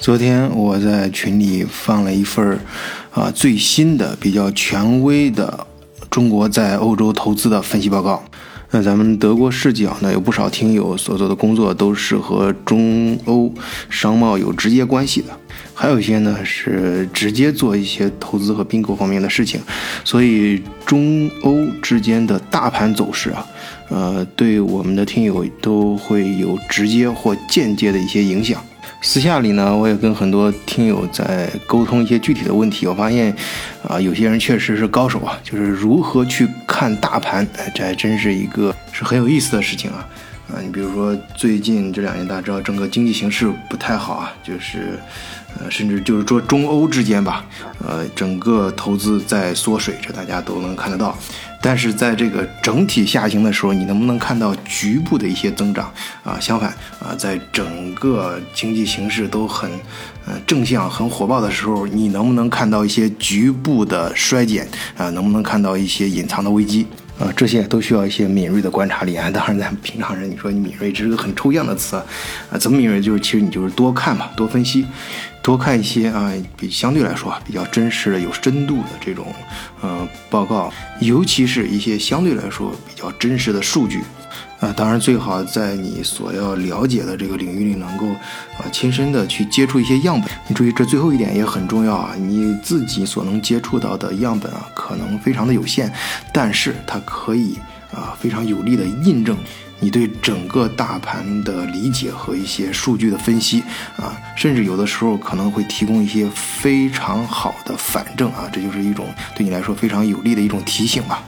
昨天我在群里放了一份儿啊最新的、比较权威的中国在欧洲投资的分析报告。那咱们德国视角呢，有不少听友所做的工作都是和中欧商贸有直接关系的，还有一些呢是直接做一些投资和并购方面的事情。所以中欧之间的大盘走势啊，呃，对我们的听友都会有直接或间接的一些影响。私下里呢，我也跟很多听友在沟通一些具体的问题。我发现，啊，有些人确实是高手啊，就是如何去看大盘，哎，这还真是一个是很有意思的事情啊。啊，你比如说最近这两年，大家知道整个经济形势不太好啊，就是，呃，甚至就是说中欧之间吧，呃，整个投资在缩水，这大家都能看得到。但是在这个整体下行的时候，你能不能看到局部的一些增长啊？相反啊，在整个经济形势都很呃正向、很火爆的时候，你能不能看到一些局部的衰减啊？能不能看到一些隐藏的危机啊？这些都需要一些敏锐的观察力啊。当然，咱们平常人，你说你敏锐，这是个很抽象的词啊。怎么敏锐？就是其实你就是多看嘛，多分析。多看一些啊，比相对来说啊比较真实的、有深度的这种呃报告，尤其是一些相对来说比较真实的数据啊。当然，最好在你所要了解的这个领域里，能够啊亲身的去接触一些样本。你注意，这最后一点也很重要啊。你自己所能接触到的样本啊，可能非常的有限，但是它可以啊非常有力的印证。你对整个大盘的理解和一些数据的分析啊，甚至有的时候可能会提供一些非常好的反证啊，这就是一种对你来说非常有利的一种提醒吧。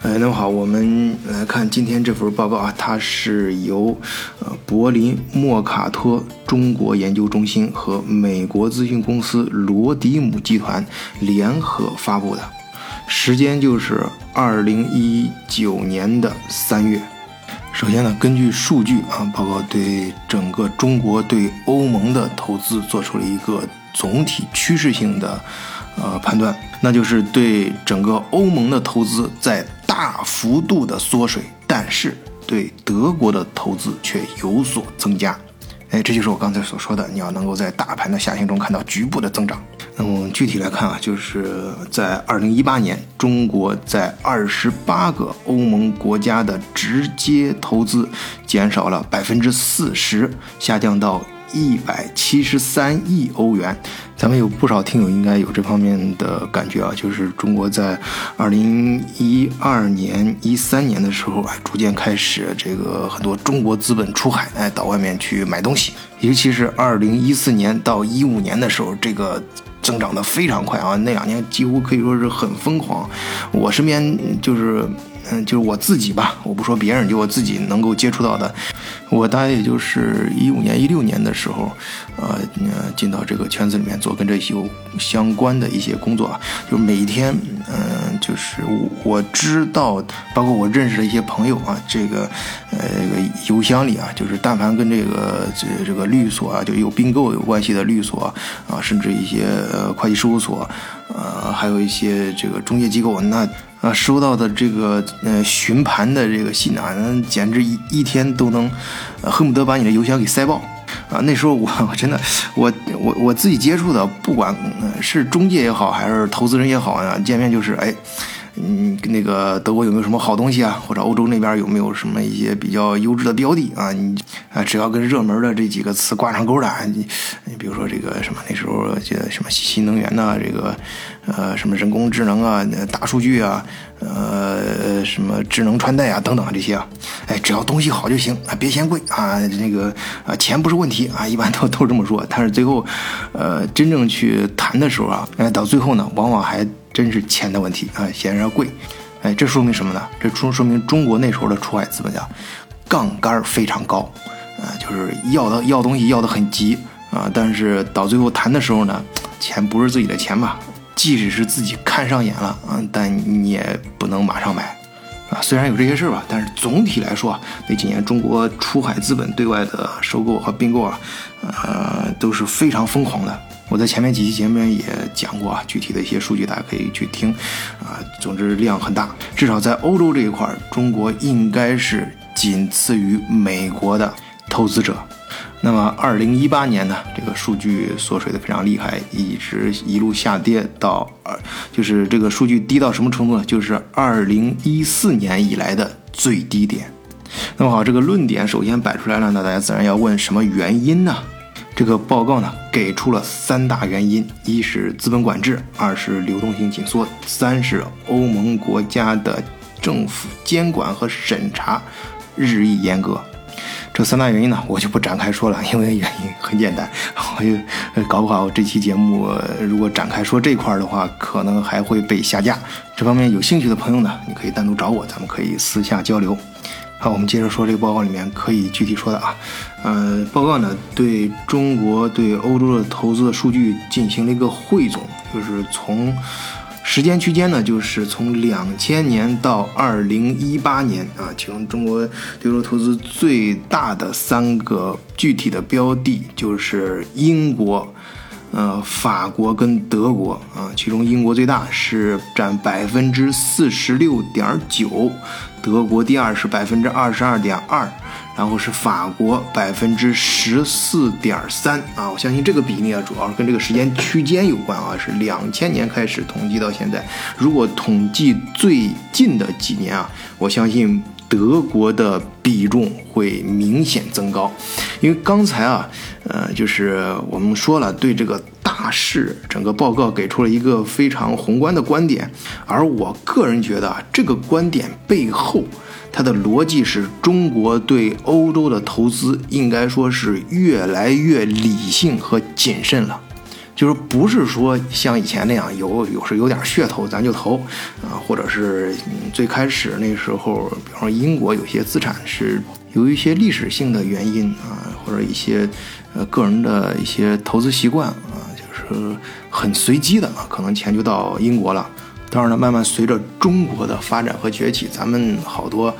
呃，那么好，我们来看今天这份报告啊，它是由呃柏林莫卡托中国研究中心和美国咨询公司罗迪姆集团联合发布的，时间就是二零一九年的三月。首先呢，根据数据啊，报告对整个中国对欧盟的投资做出了一个总体趋势性的呃判断，那就是对整个欧盟的投资在大幅度的缩水，但是对德国的投资却有所增加。哎，这就是我刚才所说的，你要能够在大盘的下行中看到局部的增长。那么具体来看啊，就是在二零一八年，中国在二十八个欧盟国家的直接投资减少了百分之四十，下降到一百七十三亿欧元。咱们有不少听友应该有这方面的感觉啊，就是中国在二零一二年、一三年的时候啊，逐渐开始这个很多中国资本出海，哎，到外面去买东西，尤其是二零一四年到一五年的时候，这个。增长的非常快啊！那两年几乎可以说是很疯狂。我身边就是，嗯，就是我自己吧，我不说别人，就我自己能够接触到的。我大概也就是一五年、一六年的时候，呃，进到这个圈子里面做跟这有相关的一些工作，就每天，嗯，就是我知道，包括我认识的一些朋友啊，这个，呃，这个邮箱里啊，就是但凡跟这个这这个律所啊，就有并购有关系的律所啊，甚至一些会计事务所，呃，还有一些这个中介机构，那。啊，收到的这个呃询盘的这个信啊，那简直一一天都能恨不得把你的邮箱给塞爆啊！那时候我 我真的我我我自己接触的，不管是中介也好，还是投资人也好啊，见面就是哎。嗯，那个德国有没有什么好东西啊？或者欧洲那边有没有什么一些比较优质的标的啊？你啊，只要跟热门的这几个词挂上钩的，你你比如说这个什么那时候这什么新能源呐，这个呃什么人工智能啊、大数据啊、呃什么智能穿戴啊等等啊这些啊，哎，只要东西好就行啊，别嫌贵啊，那个啊钱不是问题啊，一般都都这么说。但是最后，呃，真正去谈的时候啊，哎，到最后呢，往往还。真是钱的问题啊，显然贵，哎，这说明什么呢？这说说明中国那时候的出海资本家杠杆非常高，啊，就是要的要东西要的很急啊，但是到最后谈的时候呢，钱不是自己的钱吧？即使是自己看上眼了啊，但你也不能马上买啊。虽然有这些事儿吧，但是总体来说啊，那几年中国出海资本对外的收购和并购啊，呃，都是非常疯狂的。我在前面几期节目也讲过啊，具体的一些数据大家可以去听，啊，总之量很大，至少在欧洲这一块，中国应该是仅次于美国的投资者，那么，二零一八年呢，这个数据缩水的非常厉害，一直一路下跌到二，就是这个数据低到什么程度呢？就是二零一四年以来的最低点。那么好，这个论点首先摆出来了，那大家自然要问什么原因呢？这个报告呢给出了三大原因：一是资本管制，二是流动性紧缩，三是欧盟国家的政府监管和审查日益严格。这三大原因呢，我就不展开说了，因为原因很简单，我就搞不好这期节目如果展开说这块儿的话，可能还会被下架。这方面有兴趣的朋友呢，你可以单独找我，咱们可以私下交流。好，我们接着说这个报告里面可以具体说的啊，呃，报告呢对中国对欧洲的投资的数据进行了一个汇总，就是从。时间区间呢，就是从两千年到二零一八年啊，其中中国对欧投资最大的三个具体的标的，就是英国、呃法国跟德国啊，其中英国最大是占百分之四十六点九，德国第二是百分之二十二点二。然后是法国百分之十四点三啊，我相信这个比例啊，主要是跟这个时间区间有关啊，是两千年开始统计到现在。如果统计最近的几年啊，我相信德国的比重会明显增高，因为刚才啊，呃，就是我们说了，对这个大势整个报告给出了一个非常宏观的观点，而我个人觉得啊，这个观点背后。它的逻辑是中国对欧洲的投资应该说是越来越理性和谨慎了，就是不是说像以前那样有有时有点噱头咱就投啊，或者是最开始那时候，比方说英国有些资产是由于一些历史性的原因啊，或者一些呃个人的一些投资习惯啊，呃很随机的啊，可能钱就到英国了。当然了，慢慢随着中国的发展和崛起，咱们好多，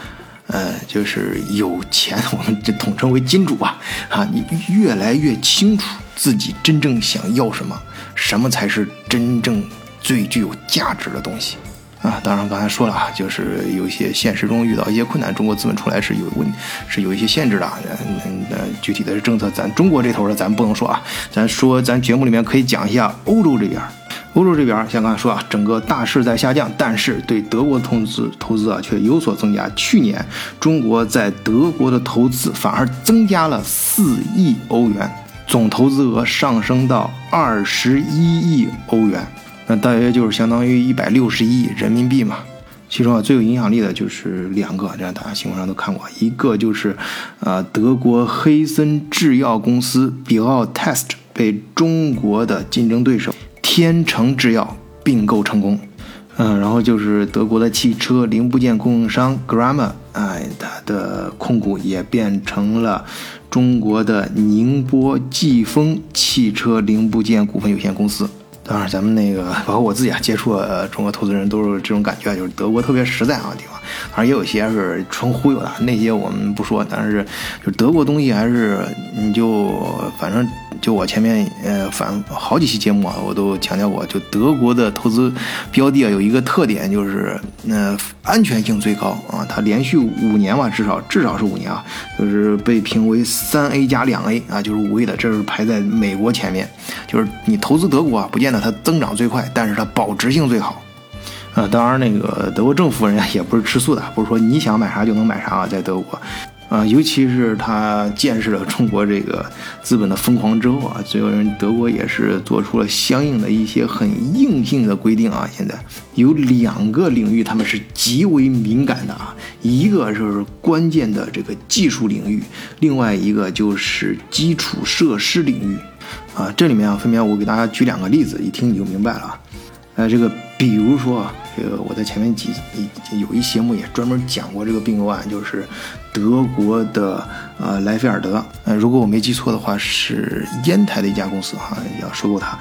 呃，就是有钱，我们这统称为金主吧，啊，你越来越清楚自己真正想要什么，什么才是真正最具有价值的东西，啊，当然刚才说了啊，就是有些现实中遇到一些困难，中国资本出来是有问，是有一些限制的，嗯，呃具体的政策咱中国这头的咱不能说啊，咱说咱节目里面可以讲一下欧洲这边。欧洲这边像刚才说啊，整个大势在下降，但是对德国投资投资啊却有所增加。去年中国在德国的投资反而增加了四亿欧元，总投资额上升到二十一亿欧元，那大约就是相当于一百六十亿人民币嘛。其中啊最有影响力的就是两个，这样大家新闻上都看过，一个就是呃德国黑森制药公司比奥 Test 被中国的竞争对手。天成制药并购成功，嗯，然后就是德国的汽车零部件供应商 Grammer，哎，它的控股也变成了中国的宁波季风汽车零部件股份有限公司。当然，咱们那个包括我自己啊，接触中国投资人都是这种感觉，就是德国特别实在啊地方。反正也有些是纯忽悠的，那些我们不说。但是就德国东西还是你就反正。就我前面呃反好几期节目啊，我都强调过，就德国的投资标的啊，有一个特点就是，呃，安全性最高啊，它连续五年吧，至少至少是五年啊，就是被评为三 A 加两 A 啊，就是五 A 的，这是排在美国前面。就是你投资德国啊，不见得它增长最快，但是它保值性最好。呃，当然那个德国政府人家也不是吃素的，不是说你想买啥就能买啥啊，在德国。啊，尤其是他见识了中国这个资本的疯狂之后啊，最后人德国也是做出了相应的一些很硬性的规定啊。现在有两个领域他们是极为敏感的啊，一个就是关键的这个技术领域，另外一个就是基础设施领域啊。这里面啊，分别我给大家举两个例子，一听你就明白了啊。呃，这个比如说啊。这个我在前面几有一节目也专门讲过这个并购案，就是德国的呃莱菲尔德，呃如果我没记错的话是烟台的一家公司哈，要收购它，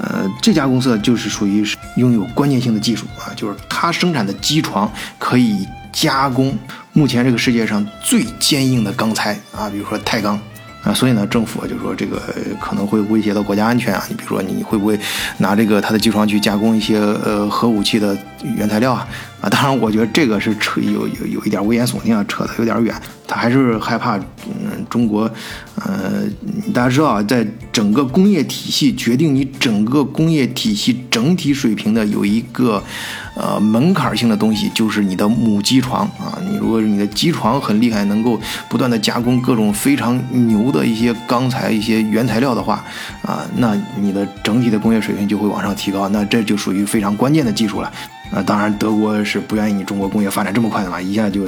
呃这家公司就是属于拥有关键性的技术啊，就是它生产的机床可以加工目前这个世界上最坚硬的钢材啊，比如说钛钢。啊，所以呢，政府就说这个可能会威胁到国家安全啊。你比如说，你会不会拿这个它的机床去加工一些呃核武器的原材料啊？啊，当然，我觉得这个是扯有有有一点危言耸听啊，扯得有点远。他还是害怕，嗯，中国，呃，大家知道啊，在整个工业体系决定你整个工业体系整体水平的有一个呃门槛性的东西，就是你的母机床啊。你如果你的机床很厉害，能够不断的加工各种非常牛的一些钢材、一些原材料的话，啊，那你的整体的工业水平就会往上提高。那这就属于非常关键的技术了。啊，当然德国是不愿意你中国工业发展这么快的嘛，一下就。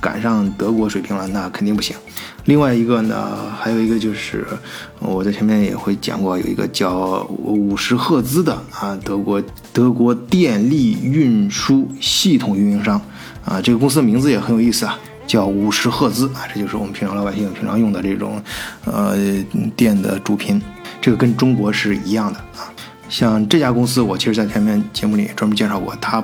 赶上德国水平了，那肯定不行。另外一个呢，还有一个就是我在前面也会讲过，有一个叫五十赫兹的啊，德国德国电力运输系统运营商啊，这个公司的名字也很有意思啊，叫五十赫兹啊，这就是我们平常老百姓平常用的这种呃电的主频，这个跟中国是一样的啊。像这家公司，我其实在前面节目里专门介绍过，它，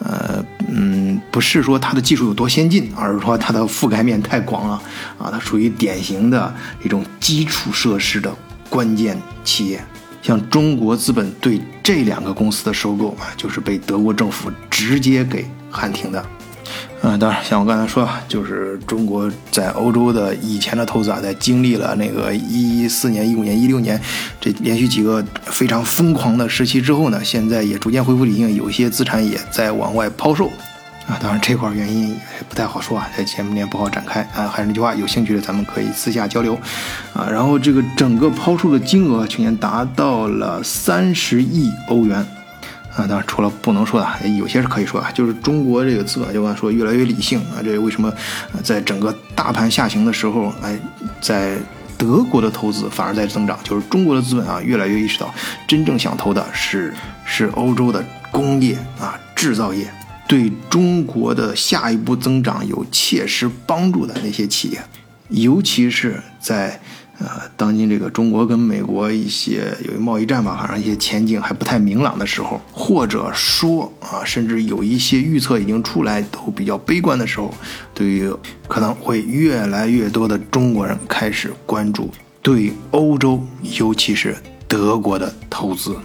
呃，嗯，不是说它的技术有多先进，而是说它的覆盖面太广了，啊，它属于典型的一种基础设施的关键企业。像中国资本对这两个公司的收购啊，就是被德国政府直接给喊停的。嗯，当然，像我刚才说，就是中国在欧洲的以前的投资啊，在经历了那个一四年、一五年、一六年这连续几个非常疯狂的时期之后呢，现在也逐渐恢复理性，有些资产也在往外抛售啊。当然，这块原因也不太好说啊，在节目里不好展开啊。还是那句话，有兴趣的咱们可以私下交流啊。然后这个整个抛售的金额去年达到了三十亿欧元。啊，当然除了不能说的，有些是可以说啊，就是中国这个资本，就刚说越来越理性啊。这为什么在整个大盘下行的时候，哎，在德国的投资反而在增长？就是中国的资本啊，越来越意识到，真正想投的是是欧洲的工业啊，制造业，对中国的下一步增长有切实帮助的那些企业，尤其是在。呃，当今这个中国跟美国一些由于贸易战吧，好像一些前景还不太明朗的时候，或者说啊，甚至有一些预测已经出来都比较悲观的时候，对于可能会越来越多的中国人开始关注对欧洲，尤其是德国的投资。